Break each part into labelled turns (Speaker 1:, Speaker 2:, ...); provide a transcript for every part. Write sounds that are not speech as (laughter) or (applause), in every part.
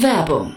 Speaker 1: Werbung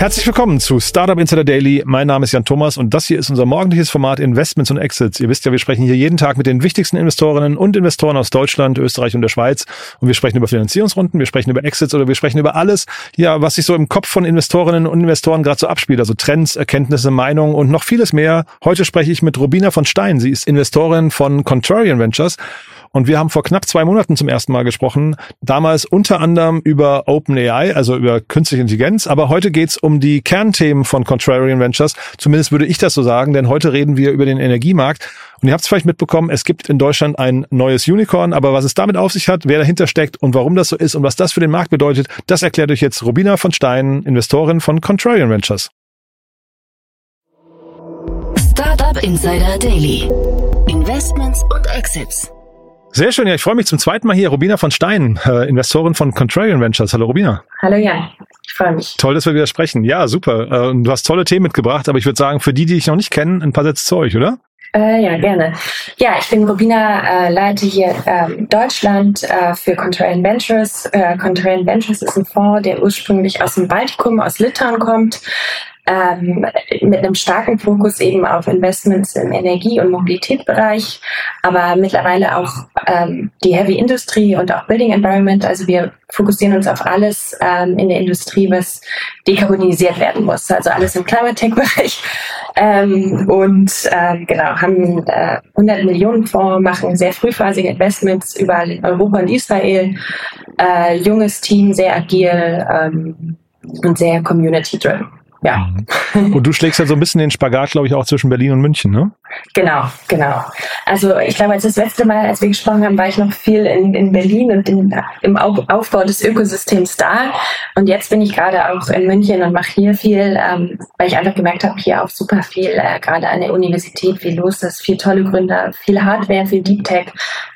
Speaker 2: Herzlich willkommen zu Startup Insider Daily. Mein Name ist Jan Thomas und das hier ist unser morgendliches Format Investments und Exits. Ihr wisst ja, wir sprechen hier jeden Tag mit den wichtigsten Investorinnen und Investoren aus Deutschland, Österreich und der Schweiz. Und wir sprechen über Finanzierungsrunden, wir sprechen über Exits oder wir sprechen über alles, ja, was sich so im Kopf von Investorinnen und Investoren gerade so abspielt. Also Trends, Erkenntnisse, Meinungen und noch vieles mehr. Heute spreche ich mit Robina von Stein. Sie ist Investorin von Contrarian Ventures. Und wir haben vor knapp zwei Monaten zum ersten Mal gesprochen. Damals unter anderem über OpenAI, also über künstliche Intelligenz. Aber heute geht's um die Kernthemen von Contrarian Ventures. Zumindest würde ich das so sagen, denn heute reden wir über den Energiemarkt. Und ihr habt es vielleicht mitbekommen, es gibt in Deutschland ein neues Unicorn. Aber was es damit auf sich hat, wer dahinter steckt und warum das so ist und was das für den Markt bedeutet, das erklärt euch jetzt Robina von Stein, Investorin von Contrarian Ventures.
Speaker 1: Startup Insider Daily. Investments und Exits.
Speaker 2: Sehr schön, ja, ich freue mich zum zweiten Mal hier. Robina von Stein, äh, Investorin von Contrarian Ventures. Hallo Robina.
Speaker 3: Hallo Jan, ich freue mich.
Speaker 2: Toll, dass wir wieder sprechen. Ja, super. Äh, du hast tolle Themen mitgebracht, aber ich würde sagen, für die, die dich noch nicht kennen, ein paar Sätze zu euch, oder?
Speaker 3: Äh, ja, gerne. Ja, ich bin Robina, äh, leite hier ähm, Deutschland äh, für Contrarian Ventures. Äh, Contrarian Ventures ist ein Fonds, der ursprünglich aus dem Baltikum, aus Litauen kommt, ähm, mit einem starken Fokus eben auf Investments im Energie- und Mobilitätsbereich, aber mittlerweile auch ähm, die Heavy Industry und auch Building Environment. Also wir fokussieren uns auf alles ähm, in der Industrie, was dekarbonisiert werden muss, also alles im Climate Tech-Bereich. Ähm, und äh, genau, haben äh, 100 Millionen Fonds, machen sehr frühphasige Investments überall in Europa und Israel. Äh, junges Team, sehr agil ähm, und sehr community-driven ja.
Speaker 2: Mhm. Und du schlägst ja so ein bisschen den Spagat, glaube ich, auch zwischen Berlin und München, ne?
Speaker 3: Genau, genau. Also ich glaube, als das letzte Mal, als wir gesprochen haben, war ich noch viel in, in Berlin und in, im Aufbau des Ökosystems da. Und jetzt bin ich gerade auch in München und mache hier viel, ähm, weil ich einfach gemerkt habe, hier auch super viel, äh, gerade an der Universität viel los ist, viel tolle Gründer, viel Hardware, viel Deep Tech,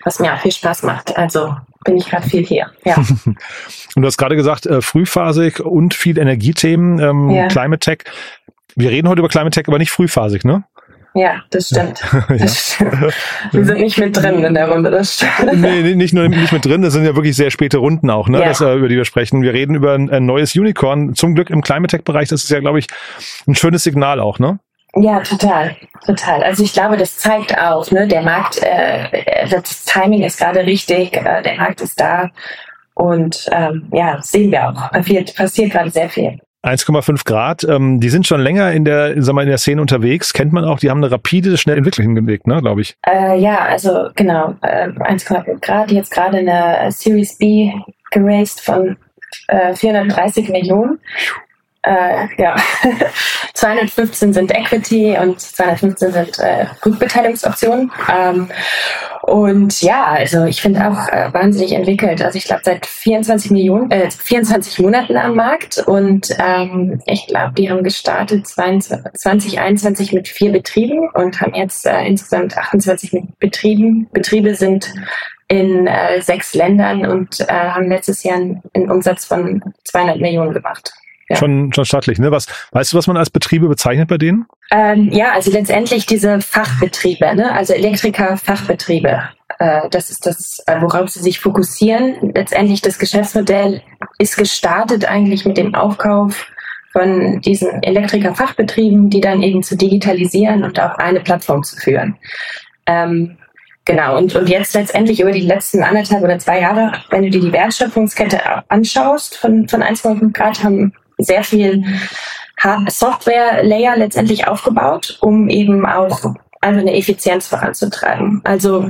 Speaker 3: was mir auch viel Spaß macht. Also bin ich gerade viel hier. Ja. (laughs)
Speaker 2: und du hast gerade gesagt, äh, frühphasig und viel Energiethemen, ähm, ja. Climate Tech. Wir reden heute über Climate Tech, aber nicht frühphasig, ne?
Speaker 3: Ja, das stimmt. (laughs) ja. Das stimmt. Wir sind nicht mit drin in der Runde, das stimmt.
Speaker 2: Nee, nicht nur nicht mit drin, das sind ja wirklich sehr späte Runden auch, ne, ja. das, äh, über die wir sprechen. Wir reden über ein, ein neues Unicorn. Zum Glück im Climate Tech-Bereich, das ist ja, glaube ich, ein schönes Signal auch, ne?
Speaker 3: Ja, total, total. Also ich glaube, das zeigt auch, ne, der Markt, äh, das Timing ist gerade richtig, äh, der Markt ist da und ähm, ja, sehen wir auch. Passiert, passiert gerade sehr viel.
Speaker 2: 1,5 Grad, ähm, die sind schon länger in der, sag mal, in der Szene unterwegs, kennt man auch, die haben eine rapide, schnelle Entwicklung hingelegt, ne, glaube ich.
Speaker 3: Äh, ja, also genau, äh, 1,5 Grad, jetzt gerade eine Series B geraced von äh, 430 Millionen äh, ja, (laughs) 215 sind Equity und 215 sind äh, Rückbeteiligungsoptionen. Ähm, und ja, also ich finde auch äh, wahnsinnig entwickelt. Also ich glaube seit 24 Millionen, äh, 24 Monaten am Markt und ähm, ich glaube, die haben gestartet 2021 mit vier Betrieben und haben jetzt äh, insgesamt 28 Betrieben. Betriebe sind in äh, sechs Ländern und äh, haben letztes Jahr einen, einen Umsatz von 200 Millionen gemacht.
Speaker 2: Ja. Schon, schon stattlich, ne? Was, weißt du, was man als Betriebe bezeichnet bei denen?
Speaker 3: Ähm, ja, also letztendlich diese Fachbetriebe, ne? also Elektriker-Fachbetriebe. Äh, das ist das, äh, worauf sie sich fokussieren. Letztendlich das Geschäftsmodell ist gestartet eigentlich mit dem Aufkauf von diesen Elektriker-Fachbetrieben, die dann eben zu digitalisieren und auf eine Plattform zu führen. Ähm, Genau, und, und jetzt letztendlich über die letzten anderthalb oder zwei Jahre, wenn du dir die Wertschöpfungskette anschaust von, von 1,5 Grad, haben sehr viel Software-Layer letztendlich aufgebaut, um eben auch einfach eine Effizienz voranzutreiben. Also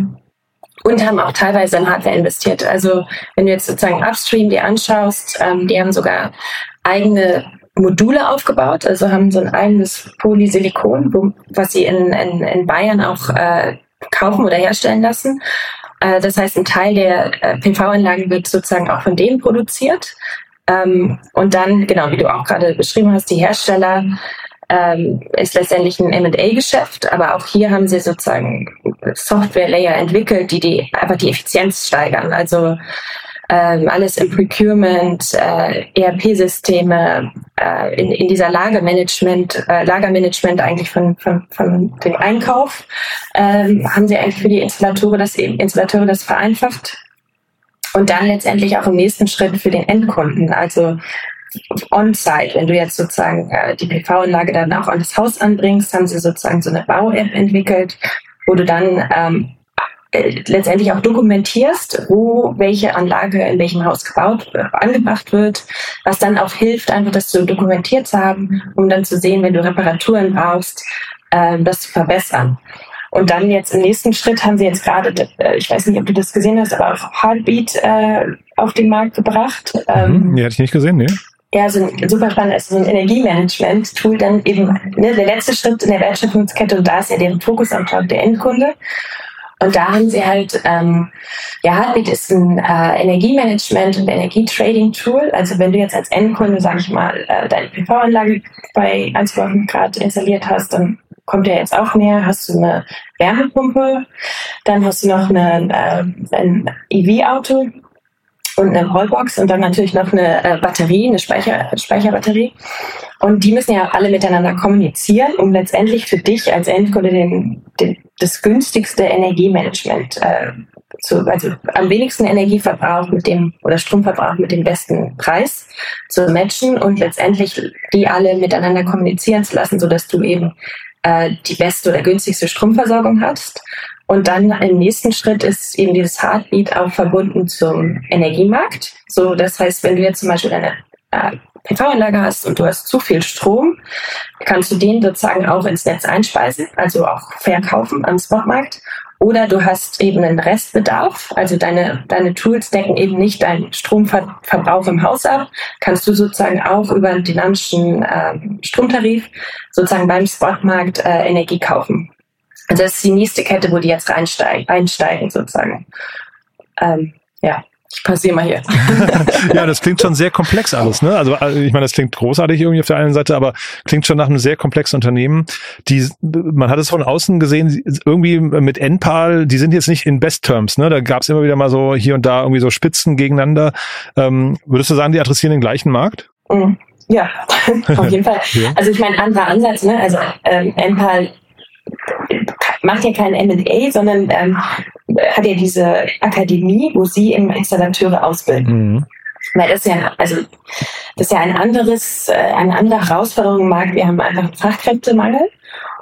Speaker 3: und haben auch teilweise in Hardware investiert. Also wenn du jetzt sozusagen Upstream dir anschaust, ähm, die haben sogar eigene Module aufgebaut, also haben so ein eigenes Polysilikon, wo, was sie in, in, in Bayern auch äh, kaufen oder herstellen lassen. Äh, das heißt, ein Teil der äh, PV-Anlagen wird sozusagen auch von denen produziert. Ähm, und dann, genau wie du auch gerade beschrieben hast, die Hersteller ähm, ist letztendlich ein M&A-Geschäft, aber auch hier haben sie sozusagen Software-Layer entwickelt, die, die einfach die Effizienz steigern. Also ähm, alles im Procurement, äh, ERP-Systeme, äh, in, in dieser Lagermanagement, äh, Lagermanagement eigentlich von, von, von dem Einkauf, ähm, haben sie eigentlich für die Installateure das, Installateure das vereinfacht. Und dann letztendlich auch im nächsten Schritt für den Endkunden, also on-site, wenn du jetzt sozusagen äh, die PV-Anlage dann auch an das Haus anbringst, haben sie sozusagen so eine Bau-App entwickelt, wo du dann ähm, äh, letztendlich auch dokumentierst, wo welche Anlage in welchem Haus gebaut, äh, angebracht wird, was dann auch hilft, einfach das zu dokumentiert zu haben, um dann zu sehen, wenn du Reparaturen brauchst, äh, das zu verbessern. Und dann jetzt im nächsten Schritt haben sie jetzt gerade, äh, ich weiß nicht, ob du das gesehen hast, aber auch Heartbeat äh, auf den Markt gebracht.
Speaker 2: Ähm, nee, hatte ich nicht gesehen, nee.
Speaker 3: Ja, so ein super spannend ist so ein Energiemanagement-Tool, dann eben ne, der letzte Schritt in der Wertschöpfungskette und da ist ja der Fokus am Tag der Endkunde. Und da haben sie halt, ähm, ja, Heartbeat ist ein äh, Energiemanagement und Energietrading-Tool. Also wenn du jetzt als Endkunde, sag ich mal, äh, deine PV-Anlage bei 1,5 Grad installiert hast, dann kommt ja jetzt auch näher, hast du eine Wärmepumpe, dann hast du noch eine, äh, ein EV-Auto und eine Wallbox und dann natürlich noch eine äh, Batterie, eine Speicher, Speicherbatterie. Und die müssen ja alle miteinander kommunizieren, um letztendlich für dich als Endkunde den, den, das günstigste Energiemanagement äh, zu, also am wenigsten Energieverbrauch mit dem oder Stromverbrauch mit dem besten Preis zu matchen und letztendlich die alle miteinander kommunizieren zu lassen, so dass du eben äh, die beste oder günstigste Stromversorgung hast. Und dann im nächsten Schritt ist eben dieses Heartbeat auch verbunden zum Energiemarkt. So, das heißt, wenn du jetzt zum Beispiel eine äh, PV-Anlage hast und du hast zu viel Strom, kannst du den sozusagen auch ins Netz einspeisen, also auch verkaufen am Spotmarkt. Oder du hast eben einen Restbedarf, also deine, deine Tools decken eben nicht deinen Stromverbrauch im Haus ab, kannst du sozusagen auch über einen dynamischen äh, Stromtarif sozusagen beim Spotmarkt äh, Energie kaufen. Also das ist die nächste Kette, wo die jetzt reinsteigen, einsteigen sozusagen. Ähm, ja. Ich passiere mal hier. (laughs)
Speaker 2: ja, das klingt schon sehr komplex alles, ne? Also äh, ich meine, das klingt großartig irgendwie auf der einen Seite, aber klingt schon nach einem sehr komplexen Unternehmen. Die, man hat es von außen gesehen, irgendwie mit Enpal, die sind jetzt nicht in Best Terms, ne? Da gab es immer wieder mal so hier und da irgendwie so Spitzen gegeneinander. Ähm, würdest du sagen, die adressieren den gleichen Markt?
Speaker 3: Mhm. Ja, (laughs) auf jeden Fall. (laughs) Ja. Also ich meine, anderer Ansatz, ne? Also ähm, Enpal macht ja kein M&A, sondern ähm, hat ja diese Akademie, wo sie eben Installateure ausbilden. Mhm. Weil das ist ja, also, das ist ja ein anderes, äh, eine andere Herausforderung im Markt. Wir haben einfach einen Fachkräftemangel.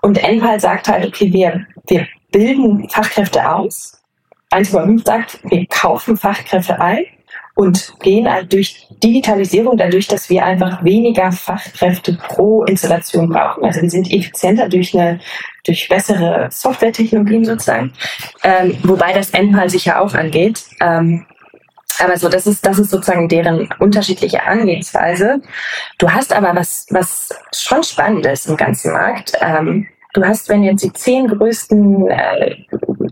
Speaker 3: Und Enpal sagt halt, okay, wir, wir bilden Fachkräfte aus. 1,5 sagt, wir kaufen Fachkräfte ein und gehen halt durch Digitalisierung, dadurch, dass wir einfach weniger Fachkräfte pro Installation brauchen. Also wir sind effizienter durch eine durch bessere Softwaretechnologien sozusagen, ähm, wobei das Endpal sich ja auch angeht. Ähm, aber so, das ist, das ist sozusagen deren unterschiedliche Angehensweise. Du hast aber was, was schon spannend ist im ganzen Markt. Ähm, du hast, wenn jetzt die zehn größten, äh,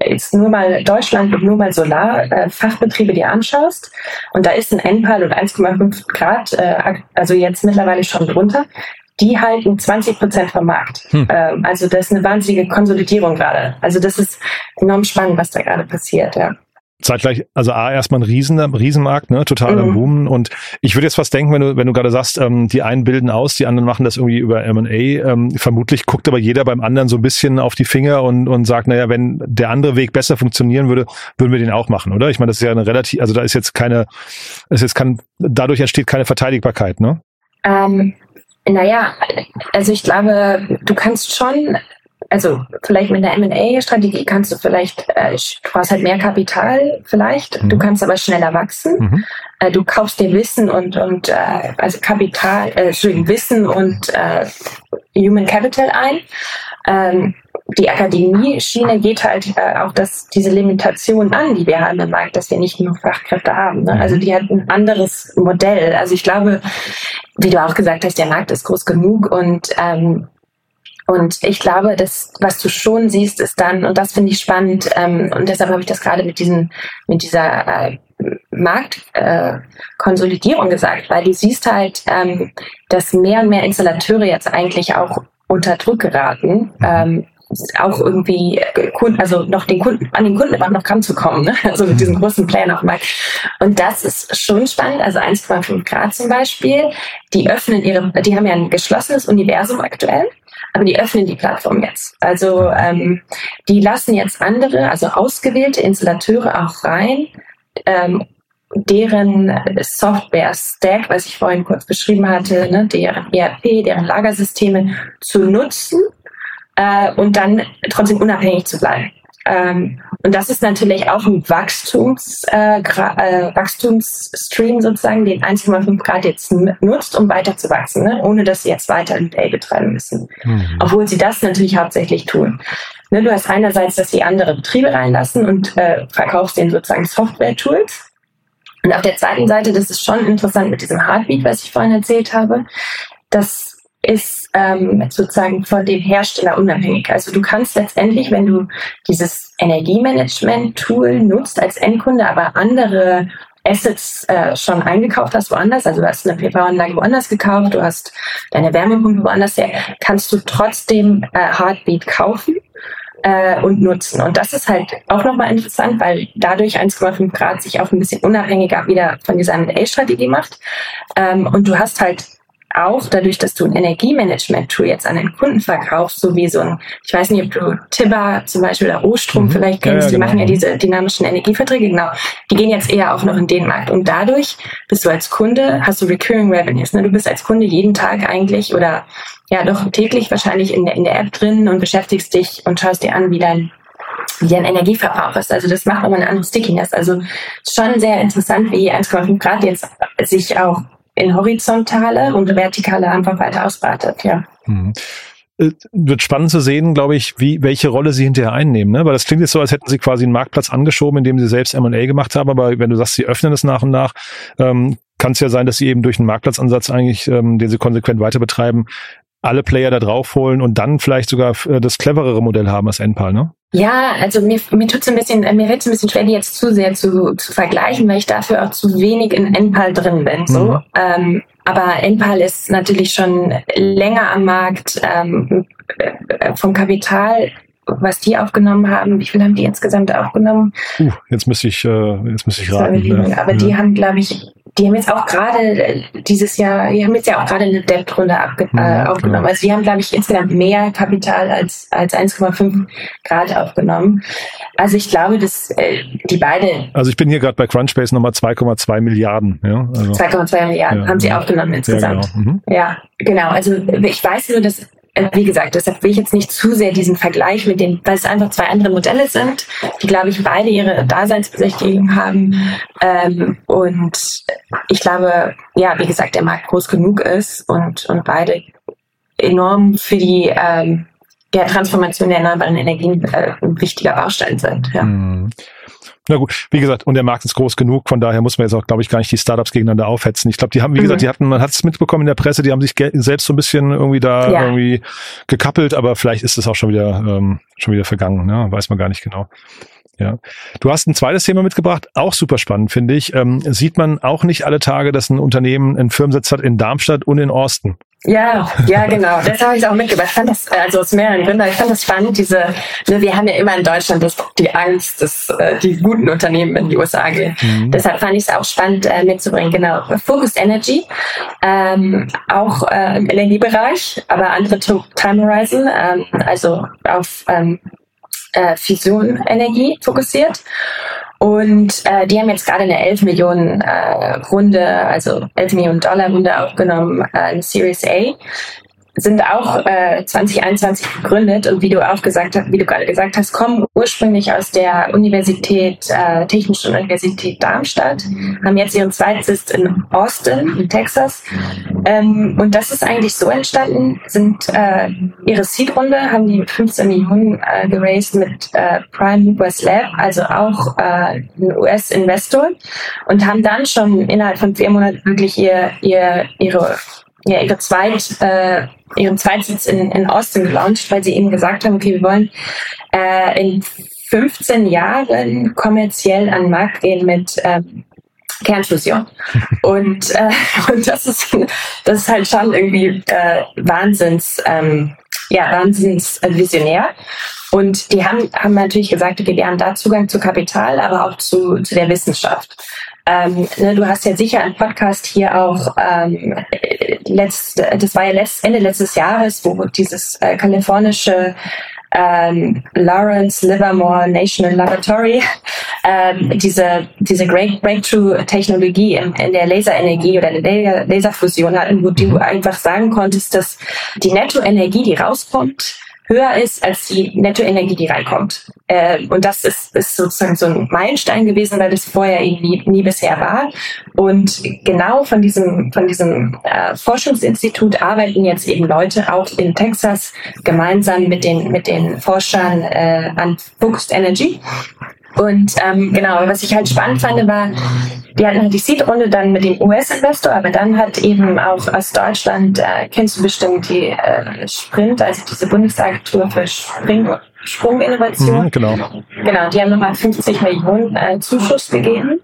Speaker 3: jetzt nur mal Deutschland und nur mal Solar-Fachbetriebe äh, dir anschaust, und da ist ein Endpal und 1,5 Grad, äh, also jetzt mittlerweile schon drunter, die halten 20 Prozent vom Markt. Hm. Ähm, also das ist eine wahnsinnige Konsolidierung gerade. Also das ist enorm spannend, was da gerade passiert, ja
Speaker 2: zeitgleich, also A, erstmal ein Riesen, Riesenmarkt, ne, total mhm. Boom. Und ich würde jetzt fast denken, wenn du, wenn du gerade sagst, ähm, die einen bilden aus, die anderen machen das irgendwie über M&A, ähm, vermutlich guckt aber jeder beim anderen so ein bisschen auf die Finger und, und sagt, naja, wenn der andere Weg besser funktionieren würde, würden wir den auch machen, oder? Ich meine, das ist ja eine relativ, also da ist jetzt keine, ist jetzt kann, dadurch entsteht keine Verteidigbarkeit, ne?
Speaker 3: Ähm, naja, also ich glaube, du kannst schon, also vielleicht mit einer M&A-Strategie kannst du vielleicht, äh, du brauchst halt mehr Kapital vielleicht, mhm. du kannst aber schneller wachsen. Mhm. Äh, du kaufst dir Wissen und, und äh, also Kapital, äh, Wissen und äh, Human Capital ein. Ähm, die Akademie-Schiene geht halt äh, auch das, diese Limitation an, die wir haben im Markt, dass wir nicht genug Fachkräfte haben. Ne? Also die hat ein anderes Modell. Also ich glaube, wie du auch gesagt hast, der Markt ist groß genug und ähm, und ich glaube, das, was du schon siehst, ist dann, und das finde ich spannend, ähm, und deshalb habe ich das gerade mit diesen, mit dieser äh, Marktkonsolidierung äh, gesagt, weil du siehst halt, ähm, dass mehr und mehr Installateure jetzt eigentlich auch unter Druck geraten, mhm. ähm, auch irgendwie Kunden, also noch den Kunden, an den Kunden immer noch ranzukommen, ne? (laughs) also mit diesem großen Plan auf dem. Und das ist schon spannend, also 1,5 Grad zum Beispiel, die öffnen ihre, die haben ja ein geschlossenes Universum aktuell, aber die öffnen die Plattform jetzt. Also ähm, die lassen jetzt andere, also ausgewählte Installateure auch rein, ähm, deren Software-Stack, was ich vorhin kurz beschrieben hatte, ne, deren ERP, deren Lagersysteme zu nutzen äh, und dann trotzdem unabhängig zu bleiben. Ähm, und das ist natürlich auch ein Wachstums, äh, äh, Wachstumsstream sozusagen, den 1,5 Grad jetzt nutzt, um weiter zu wachsen, ne? ohne dass sie jetzt weiter ein Day betreiben müssen. Mhm. Obwohl sie das natürlich hauptsächlich tun. Ne, du hast einerseits, dass sie andere Betriebe reinlassen und äh, verkaufst denen sozusagen Software-Tools. Und auf der zweiten Seite, das ist schon interessant mit diesem Heartbeat, was ich vorhin erzählt habe, das ist ähm, sozusagen von dem Hersteller unabhängig. Also du kannst letztendlich, wenn du dieses Energiemanagement-Tool nutzt als Endkunde, aber andere Assets äh, schon eingekauft hast woanders, also du hast eine PV-Anlage woanders gekauft, du hast deine Wärmepumpe woanders her, kannst du trotzdem äh, Heartbeat kaufen äh, und nutzen. Und das ist halt auch nochmal interessant, weil dadurch 1,5 Grad sich auch ein bisschen unabhängiger wieder von dieser M&A-Strategie macht. Ähm, und du hast halt auch dadurch, dass du ein Energiemanagement-Tool jetzt an den Kunden verkaufst, so wie so ein, ich weiß nicht, ob du Tibber zum Beispiel oder Ostrom mhm. vielleicht kennst, ja, ja, die genau. machen ja diese dynamischen Energieverträge, genau. Die gehen jetzt eher auch noch in den Markt. Und dadurch bist du als Kunde, hast du Recurring Revenues. Ne? Du bist als Kunde jeden Tag eigentlich oder ja doch täglich wahrscheinlich in der, in der App drin und beschäftigst dich und schaust dir an, wie dein wie dein Energieverbrauch ist. Also das macht nochmal eine andere Stickiness. Also schon sehr interessant, wie 1,5 Grad jetzt sich auch in horizontale und vertikale einfach weiter ausbreitet, ja. Mhm
Speaker 2: äh, wird spannend zu sehen, glaube ich, wie welche Rolle sie hinterher einnehmen, ne? Weil das klingt jetzt so, als hätten sie quasi einen Marktplatz angeschoben, indem sie selbst M&A gemacht haben. Aber wenn du sagst, sie öffnen es nach und nach, ähm, kann es ja sein, dass sie eben durch einen Marktplatzansatz eigentlich, ähm, den sie konsequent weiter betreiben, alle Player da draufholen und dann vielleicht sogar äh, das cleverere Modell haben als NPAL, ne?
Speaker 3: Ja, also mir, mir tut's ein bisschen, mir fällt es ein bisschen schwer, die jetzt zu sehr zu, zu vergleichen, weil ich dafür auch zu wenig in NPAL drin bin. So. Mhm. Ähm, aber NPAL ist natürlich schon länger am Markt ähm, äh, vom Kapital was die aufgenommen haben. Wie viel haben die insgesamt aufgenommen?
Speaker 2: Uh, jetzt müsste ich, äh, jetzt müsste ich raten.
Speaker 3: Ja. Aber ja. die haben, glaube ich, die haben jetzt auch gerade äh, dieses Jahr, die haben jetzt ja auch gerade eine Debt-Runde äh, mhm, aufgenommen. Genau. Also die haben, glaube ich, insgesamt mehr Kapital als, als 1,5 Grad aufgenommen. Also ich glaube, dass äh, die beide.
Speaker 2: Also ich bin hier gerade bei Crunchbase nochmal 2,2 Milliarden. Ja,
Speaker 3: also, 2,2 Milliarden ja, haben sie aufgenommen insgesamt. Ja, genau. Mhm. ja, genau. Also ich weiß nur, dass äh, wie gesagt, deshalb will ich jetzt nicht zu sehr diesen Vergleich mit den, weil es einfach zwei andere Modelle sind, die, glaube ich, beide ihre Daseinsberechtigung haben. Ähm, und ich glaube, ja, wie gesagt, der Markt groß genug ist und, und beide enorm für die ähm, ja, Transformation der erneuerbaren Energien äh, ein wichtiger Baustein sind. Ja.
Speaker 2: Na gut, wie gesagt, und der Markt ist groß genug, von daher muss man jetzt auch, glaube ich, gar nicht die Startups gegeneinander aufhetzen. Ich glaube, die haben, wie mhm. gesagt, die hatten, man hat es mitbekommen in der Presse, die haben sich selbst so ein bisschen irgendwie da ja. irgendwie gekappelt, aber vielleicht ist es auch schon wieder ähm, schon wieder vergangen, ne? weiß man gar nicht genau. Ja. Du hast ein zweites Thema mitgebracht, auch super spannend, finde ich. Ähm, sieht man auch nicht alle Tage, dass ein Unternehmen einen Firmensitz hat in Darmstadt und in Austin.
Speaker 3: Ja, ja, genau. Das habe ich auch mitgebracht. Ich fand das, also aus mehreren Gründen, ich fand das spannend, diese, ne, wir haben ja immer in Deutschland das, die Angst, dass äh, die guten Unternehmen in die USA gehen. Mhm. Deshalb fand ich es auch spannend äh, mitzubringen. Genau. Focused Energy, ähm, auch äh, im Energiebereich, aber andere Time Horizon, ähm, also auf ähm, äh, Fusion-Energie fokussiert. Und äh, die haben jetzt gerade eine 11 Millionen äh, Runde, also 11 Millionen Dollar Runde aufgenommen, äh, Series A. sind auch äh, 2021 gegründet und wie du auch gesagt hast, wie du gerade gesagt hast, kommen ursprünglich aus der Universität, äh, Technischen Universität Darmstadt, haben jetzt ihren Zweitsitz in Austin, in Texas. Ähm, und das ist eigentlich so entstanden, sind äh, ihre Seed-Runde, haben die mit 15 Millionen äh, geraced mit äh, Prime Movers Lab, also auch äh, ein US-Investor und haben dann schon innerhalb von vier Monaten wirklich ihr, ihr, ihre ja, ihre zweit, äh, ihren Zweitsitz in, in Austin gelauncht, weil sie eben gesagt haben, okay, wir wollen äh, in 15 Jahren kommerziell an den Markt gehen mit ähm, Kernfusion. (laughs) Und, äh, und das ist das ist halt schon irgendwie äh, Wahnsinns, ähm, ja, Wahnsinns visionär. Und die haben, haben natürlich gesagt, okay, wir haben da Zugang zu Kapital, aber auch zu, zu der Wissenschaft. Ähm, ne, du hast ja sicher einen Podcast hier auch, ähm, letzt, das war ja letzt, Ende letztes Jahres, wo dieses äh, kalifornische ähm, Lawrence Livermore National Laboratory ähm, diese, diese Great Breakthrough-Technologie in, in, der Laserenergie oder der Laserfusion hatten, wo du einfach sagen konntest, dass die Nettoenergie, die rauskommt, höher ist als die Nettoenergie, die reinkommt. Äh, und das ist, ist sozusagen so ein Meilenstein gewesen, weil das vorher eben nie, nie bisher war. Und genau von diesem, von diesem äh, Forschungsinstitut arbeiten jetzt eben Leute auch in Texas gemeinsam mit den, mit den Forschern äh, an Focused Energy. Und ähm, genau, was ich halt spannend fand, war, die hatten halt die Seed-Runde dann mit dem US-Investor, aber dann hat eben auch aus Deutschland, äh, kennst du bestimmt die äh, Sprint, also diese Bundesagentur für Spring Sprunginnovation.
Speaker 2: Mhm, genau.
Speaker 3: Genau, die haben nochmal 50 Millionen äh, Zuschuss gegeben.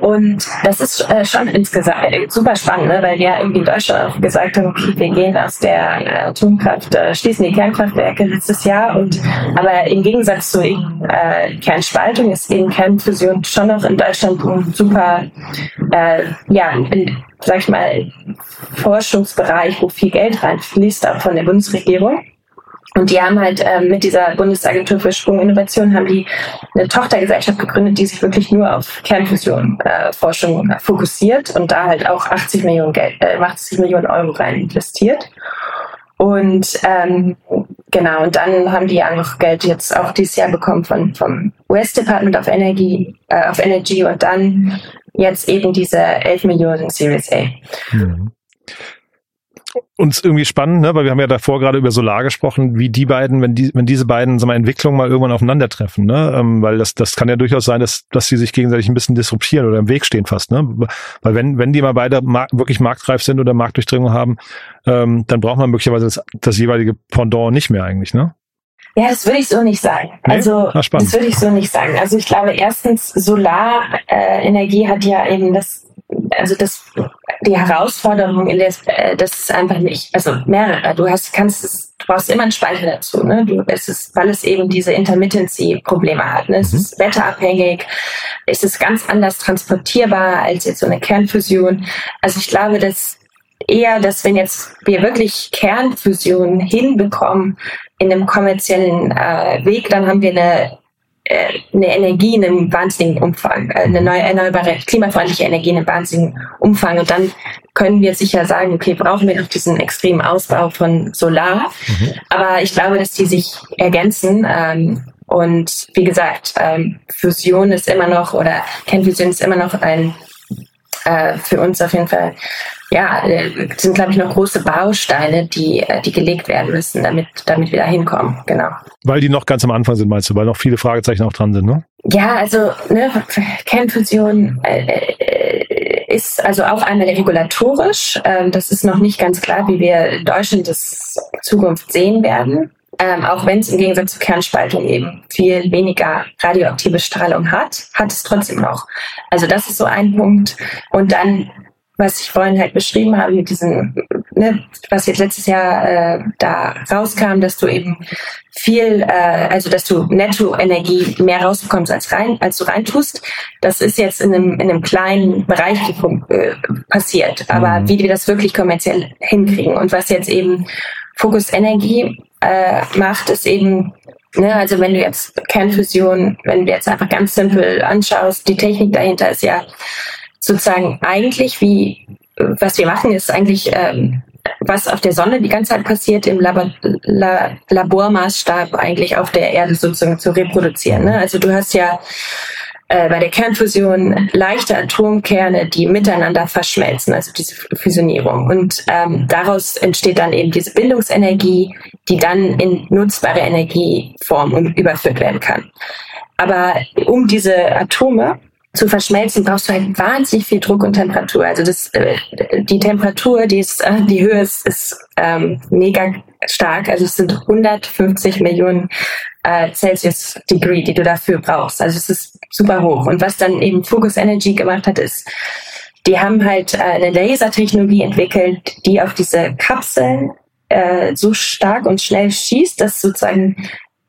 Speaker 3: Und das ist äh, schon insgesamt super spannend, ne? weil wir irgendwie in Deutschland auch gesagt haben, okay, wir gehen aus der äh, Atomkraft, äh, schließen die Kernkraftwerke letztes Jahr. Und aber im Gegensatz zu äh, Kernspaltung ist eben Kernfusion schon noch in Deutschland ein super, äh, ja, in, sag ich mal, Forschungsbereich, wo viel Geld reinfließt, auch von der Bundesregierung. Und die haben halt äh, mit dieser Bundesagentur für Sprunginnovation haben die eine Tochtergesellschaft gegründet, die sich wirklich nur auf Kernfusion äh, Forschung fokussiert und da halt auch 80 Millionen Geld, äh, 80 Millionen Euro rein investiert. Und ähm, genau, und dann haben die ja noch Geld jetzt auch dieses Jahr bekommen von, vom US Department of Energy, äh, of Energy und dann jetzt eben diese 11 Millionen Series A. Mhm
Speaker 2: uns irgendwie spannend, ne? weil wir haben ja davor gerade über Solar gesprochen, wie die beiden, wenn die, wenn diese beiden sagen wir, Entwicklungen mal irgendwann aufeinandertreffen, ne? Ähm, weil das, das kann ja durchaus sein, dass, dass sie sich gegenseitig ein bisschen disruptieren oder im Weg stehen fast, ne? Weil wenn, wenn die mal beide mar wirklich marktreif sind oder Marktdurchdringung haben, ähm, dann braucht man möglicherweise das, das jeweilige Pendant nicht mehr eigentlich, ne?
Speaker 3: Ja, das würde ich so nicht sagen. Nee? Also das würde ich so nicht sagen. Also ich glaube erstens, Solarenergie hat ja eben das also das, die Herausforderung in der, äh, das ist einfach nicht, also mehrere. Du hast, kannst es, du brauchst immer einen Speicher dazu, ne? Du, es ist, weil es eben diese Intermittency-Probleme hat. Ne? Es mhm. ist wetterabhängig, es ist ganz anders transportierbar als jetzt so eine Kernfusion. Also ich glaube, dass eher, dass wenn jetzt wir wirklich Kernfusion hinbekommen in einem kommerziellen äh, Weg, dann haben wir eine eine Energie in einem wahnsinnigen Umfang, äh, eine neue erneuerbare, klimafreundliche Energie in einem wahnsinnigen Umfang. Und dann können wir sicher sagen, okay, brauchen wir noch diesen extremen Ausbau von Solar. Mhm. Aber ich glaube, dass die sich ergänzen. Ähm, und wie gesagt, ähm, Fusion ist immer noch oder Kernfusion ist immer noch ein äh, für uns auf jeden Fall ja, äh, sind, glaube ich, noch große Bausteine, die, äh, die gelegt werden müssen, damit, damit wir da hinkommen. Genau.
Speaker 2: Weil die noch ganz am Anfang sind, meinst du, weil noch viele Fragezeichen auch dran sind, ne?
Speaker 3: Ja, also ne, Kernfusion äh, äh, ist also auch einmal regulatorisch. Ähm, das ist noch nicht ganz klar, wie wir Deutschland das Zukunft sehen werden. Ähm, auch wenn es im Gegensatz zur Kernspaltung eben viel weniger radioaktive Strahlung hat, hat es trotzdem noch. Also das ist so ein Punkt. Und dann was ich vorhin halt beschrieben habe, mit diesem, ne, was jetzt letztes Jahr äh, da rauskam, dass du eben viel, äh, also dass du Nettoenergie mehr rausbekommst als rein, als du reintust. Das ist jetzt in einem, in einem kleinen Bereich äh, passiert. Aber mhm. wie wir das wirklich kommerziell hinkriegen und was jetzt eben Focus Energie äh, macht, ist eben Ne, also wenn du jetzt Kernfusion, wenn du jetzt einfach ganz simpel anschaust, die Technik dahinter ist ja sozusagen eigentlich wie, was wir machen, ist eigentlich ähm, was auf der Sonne die ganze Zeit passiert, im Labor, La, Labormaßstab eigentlich auf der Erde sozusagen zu reproduzieren. Ne? Also du hast ja äh, bei der Kernfusion leichte Atomkerne, die miteinander verschmelzen, also diese Fusionierung. Und ähm, daraus entsteht dann eben diese Bindungsenergie, die dann in nutzbare Energieform überführt werden kann. Aber um diese Atome zu verschmelzen, brauchst du halt wahnsinnig viel Druck und Temperatur. Also das, äh, die Temperatur, die ist, äh, die Höhe ist, ist ähm, mega stark. Also es sind 150 Millionen äh, Celsius Degree, die du dafür brauchst. Also es ist super hoch. Und was dann eben Focus Energy gemacht hat, ist, die haben halt äh, eine Lasertechnologie entwickelt, die auf diese Kapseln äh, so stark und schnell schießt, dass sozusagen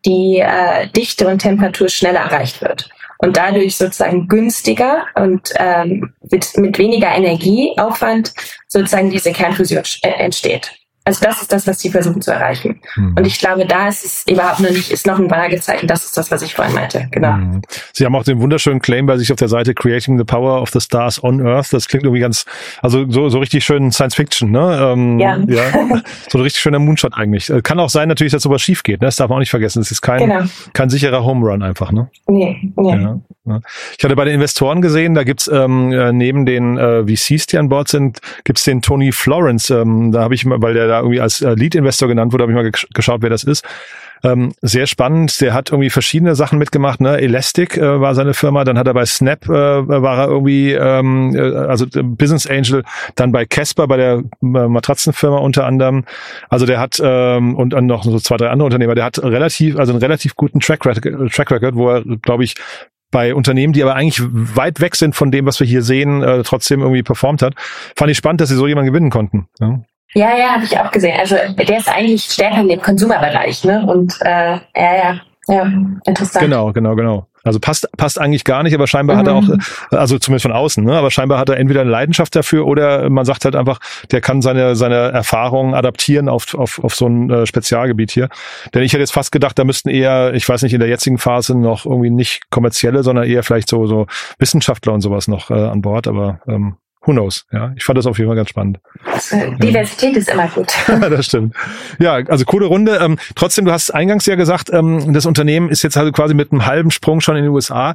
Speaker 3: die äh, Dichte und Temperatur schneller erreicht wird und dadurch sozusagen günstiger und ähm, mit, mit weniger Energieaufwand sozusagen diese Kernfusion äh, entsteht. Also das ist das, was sie versuchen zu erreichen. Mhm. Und ich glaube, da ist es überhaupt noch nicht, ist noch ein Fragezeichen. Das ist das, was ich vorhin meinte. Genau. Mhm.
Speaker 2: Sie haben auch den wunderschönen Claim bei sich auf der Seite Creating the Power of the Stars on Earth. Das klingt irgendwie ganz, also so, so richtig schön Science Fiction, ne? Ähm, ja. ja. (laughs) So ein richtig schöner Moonshot eigentlich. Äh, kann auch sein natürlich, dass sowas schief geht. Ne? Das darf man auch nicht vergessen. Es ist kein, genau. kein sicherer Home Run einfach, ne? Nee, nee. Ja, ja. Ich hatte bei den Investoren gesehen, da gibt's ähm, äh, neben den äh, VCs, die an Bord sind, gibt's den Tony Florence. Ähm, da habe ich mal, weil der da irgendwie als äh, Lead-Investor genannt wurde, habe ich mal geschaut, wer das ist. Ähm, sehr spannend. Der hat irgendwie verschiedene Sachen mitgemacht. Ne? Elastic äh, war seine Firma. Dann hat er bei Snap äh, war er irgendwie ähm, äh, also Business Angel. Dann bei Casper bei der äh, Matratzenfirma unter anderem. Also der hat ähm, und dann noch so zwei drei andere Unternehmer. Der hat relativ also einen relativ guten Track Record, Track Record wo er glaube ich bei Unternehmen, die aber eigentlich weit weg sind von dem, was wir hier sehen, äh, trotzdem irgendwie performt hat. Fand ich spannend, dass sie so jemanden gewinnen konnten. Ja.
Speaker 3: Ja, ja, habe ich auch gesehen. Also der ist eigentlich stärker in dem Konsumerbereich, ne? Und äh, ja, ja, ja, interessant.
Speaker 2: Genau, genau, genau. Also passt passt eigentlich gar nicht, aber scheinbar mhm. hat er auch, mhm. also zumindest von außen, ne? aber scheinbar hat er entweder eine Leidenschaft dafür oder man sagt halt einfach, der kann seine seine Erfahrungen adaptieren auf auf, auf so ein äh, Spezialgebiet hier. Denn ich hätte jetzt fast gedacht, da müssten eher, ich weiß nicht, in der jetzigen Phase noch irgendwie nicht kommerzielle, sondern eher vielleicht so so Wissenschaftler und sowas noch äh, an Bord. Aber ähm, who knows? Ja, ich fand das auf jeden Fall ganz spannend.
Speaker 3: Diversität ja. ist immer gut. (laughs)
Speaker 2: das stimmt. Ja, also coole Runde. Ähm, trotzdem, du hast eingangs ja gesagt, ähm, das Unternehmen ist jetzt also quasi mit einem halben Sprung schon in den USA.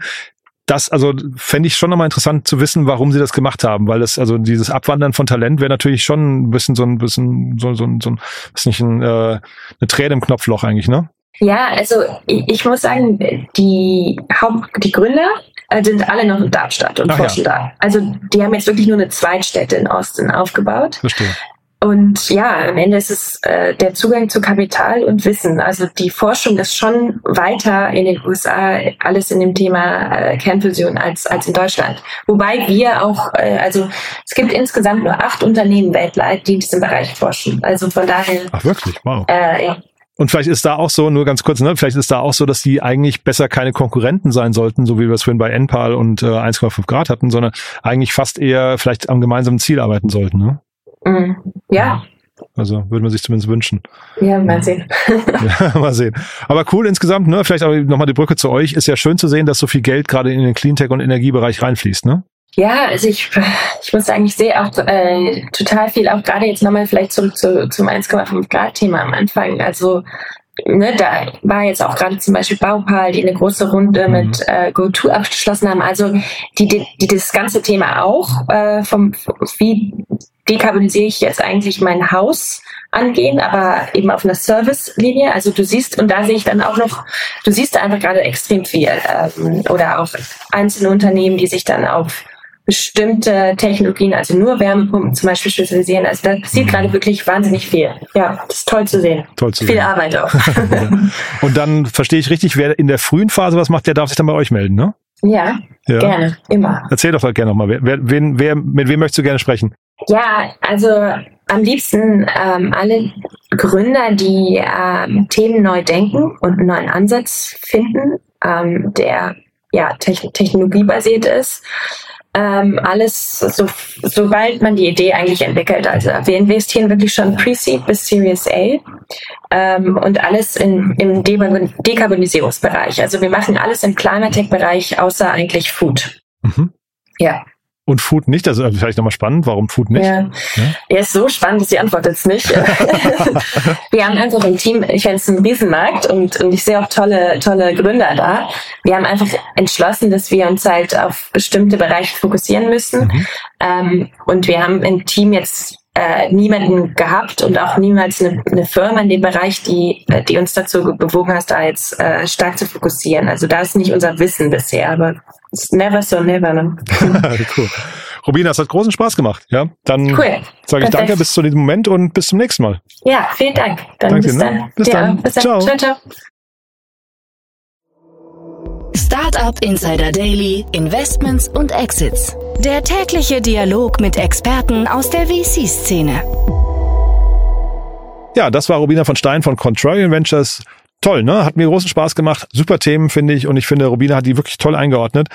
Speaker 2: Das, also fände ich schon nochmal interessant zu wissen, warum sie das gemacht haben, weil das, also dieses Abwandern von Talent wäre natürlich schon ein bisschen so ein bisschen so, so, so ein, ist nicht ein, äh, eine Träne im Knopfloch eigentlich, ne?
Speaker 3: Ja, also ich, ich muss sagen, die Haupt, die Gründer äh, sind alle noch in Darmstadt und Ach forschen ja. da. Also die haben jetzt wirklich nur eine Zweitstätte in Austin aufgebaut. Verstehe. Und ja, am Ende ist es äh, der Zugang zu Kapital und Wissen. Also die Forschung ist schon weiter in den USA, alles in dem Thema äh, Kernfusion als, als in Deutschland. Wobei wir auch, äh, also es gibt insgesamt nur acht Unternehmen weltweit, die in diesem Bereich forschen. Also von daher.
Speaker 2: Ach wirklich? Wow. Äh, ja. Und vielleicht ist da auch so, nur ganz kurz, ne, vielleicht ist da auch so, dass die eigentlich besser keine Konkurrenten sein sollten, so wie wir es vorhin bei NPAL und äh, 1,5 Grad hatten, sondern eigentlich fast eher vielleicht am gemeinsamen Ziel arbeiten sollten. Ne?
Speaker 3: Mhm. Ja.
Speaker 2: Also würde man sich zumindest wünschen.
Speaker 3: Ja, mal sehen. (laughs) (laughs)
Speaker 2: ja, mal sehen. Aber cool insgesamt, ne? Vielleicht auch nochmal die Brücke zu euch. Ist ja schön zu sehen, dass so viel Geld gerade in den Cleantech und Energiebereich reinfließt, ne?
Speaker 3: Ja, also ich, ich muss sagen, ich sehe auch äh, total viel, auch gerade jetzt nochmal vielleicht zurück zu, zum 1,5 Grad Thema am Anfang. Also ne, da war jetzt auch gerade zum Beispiel Baupal, die eine große Runde mhm. mit äh, GoTo abgeschlossen haben. Also die, die, die das ganze Thema auch äh, vom wie dekarbonisiere ich jetzt eigentlich mein Haus angehen, aber eben auf einer Service-Linie. Also du siehst, und da sehe ich dann auch noch, du siehst einfach gerade extrem viel. Ähm, oder auch einzelne Unternehmen, die sich dann auf bestimmte Technologien, also nur Wärmepumpen zum Beispiel spezialisieren. Also da passiert mhm. gerade wirklich wahnsinnig viel. Ja, das ist toll zu sehen.
Speaker 2: Toll zu
Speaker 3: viel
Speaker 2: sehen.
Speaker 3: Arbeit auch. (laughs)
Speaker 2: Und dann verstehe ich richtig, wer in der frühen Phase was macht, der darf sich dann bei euch melden, ne?
Speaker 3: Ja, ja. gerne, immer.
Speaker 2: Erzähl doch gerne nochmal, wer, wer, wen, wer, mit wem möchtest du gerne sprechen?
Speaker 3: Ja, also am liebsten ähm, alle Gründer, die ähm, Themen neu denken und einen neuen Ansatz finden, ähm, der ja technologiebasiert ist ähm, alles, so, sobald man die Idee eigentlich entwickelt. Also wir investieren wirklich schon Pre-Seed bis Series A ähm, und alles in, im De Dekarbonisierungsbereich. Also wir machen alles im Climatech-Bereich, außer eigentlich Food. Mhm. Ja.
Speaker 2: Und Food nicht? Also vielleicht nochmal spannend, warum Food nicht?
Speaker 3: Ja. ja, ja ist so spannend, dass die Antwort jetzt nicht. (laughs) wir haben einfach im Team, ich finde es ein Riesenmarkt und, und ich sehe auch tolle, tolle Gründer da. Wir haben einfach entschlossen, dass wir uns halt auf bestimmte Bereiche fokussieren müssen. Mhm. Ähm, und wir haben im Team jetzt äh, niemanden gehabt und auch niemals eine, eine, Firma in dem Bereich, die, äh, die uns dazu bewogen hat, da jetzt äh, stark zu fokussieren. Also da ist nicht unser Wissen bisher, aber it's never so never. Ne? (laughs)
Speaker 2: cool. Robina, es hat großen Spaß gemacht. Ja, dann cool. sage ich danke bis zu diesem Moment und bis zum nächsten Mal.
Speaker 3: Ja, vielen Dank.
Speaker 2: Dann danke, bis ne? dann. Bis, ja, dann. bis dann. Ciao. ciao, ciao.
Speaker 1: Startup Insider Daily, Investments und Exits. Der tägliche Dialog mit Experten aus der VC-Szene.
Speaker 2: Ja, das war Robina von Stein von Contrarian Ventures. Toll, ne? Hat mir großen Spaß gemacht. Super Themen, finde ich. Und ich finde, Robina hat die wirklich toll eingeordnet.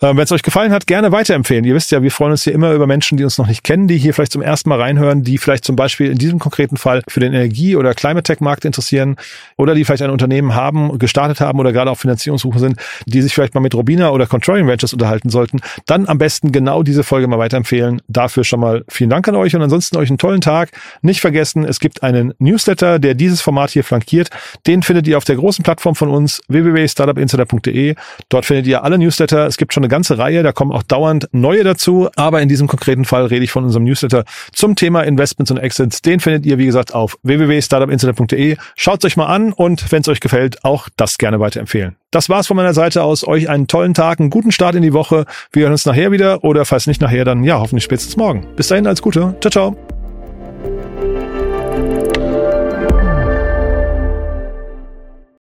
Speaker 2: Ähm, Wenn es euch gefallen hat, gerne weiterempfehlen. Ihr wisst ja, wir freuen uns hier immer über Menschen, die uns noch nicht kennen, die hier vielleicht zum ersten Mal reinhören, die vielleicht zum Beispiel in diesem konkreten Fall für den Energie- oder Climate Tech-Markt interessieren oder die vielleicht ein Unternehmen haben, gestartet haben oder gerade auf Finanzierungssuche sind, die sich vielleicht mal mit Robina oder Controlling Ventures unterhalten sollten. Dann am besten genau diese Folge mal weiterempfehlen. Dafür schon mal vielen Dank an euch und ansonsten euch einen tollen Tag. Nicht vergessen, es gibt einen Newsletter, der dieses Format hier flankiert. Den findet ihr auf der großen Plattform von uns www.startupinsider.de. Dort findet ihr alle Newsletter. Es gibt schon eine ganze Reihe, da kommen auch dauernd neue dazu, aber in diesem konkreten Fall rede ich von unserem Newsletter zum Thema Investments und Exits. Den findet ihr, wie gesagt, auf www.startupinsider.de. Schaut euch mal an und wenn es euch gefällt, auch das gerne weiterempfehlen. Das war's von meiner Seite aus. Euch einen tollen Tag, einen guten Start in die Woche. Wir hören uns nachher wieder oder falls nicht nachher, dann ja, hoffentlich spätestens morgen. Bis dahin, alles Gute. Ciao, ciao.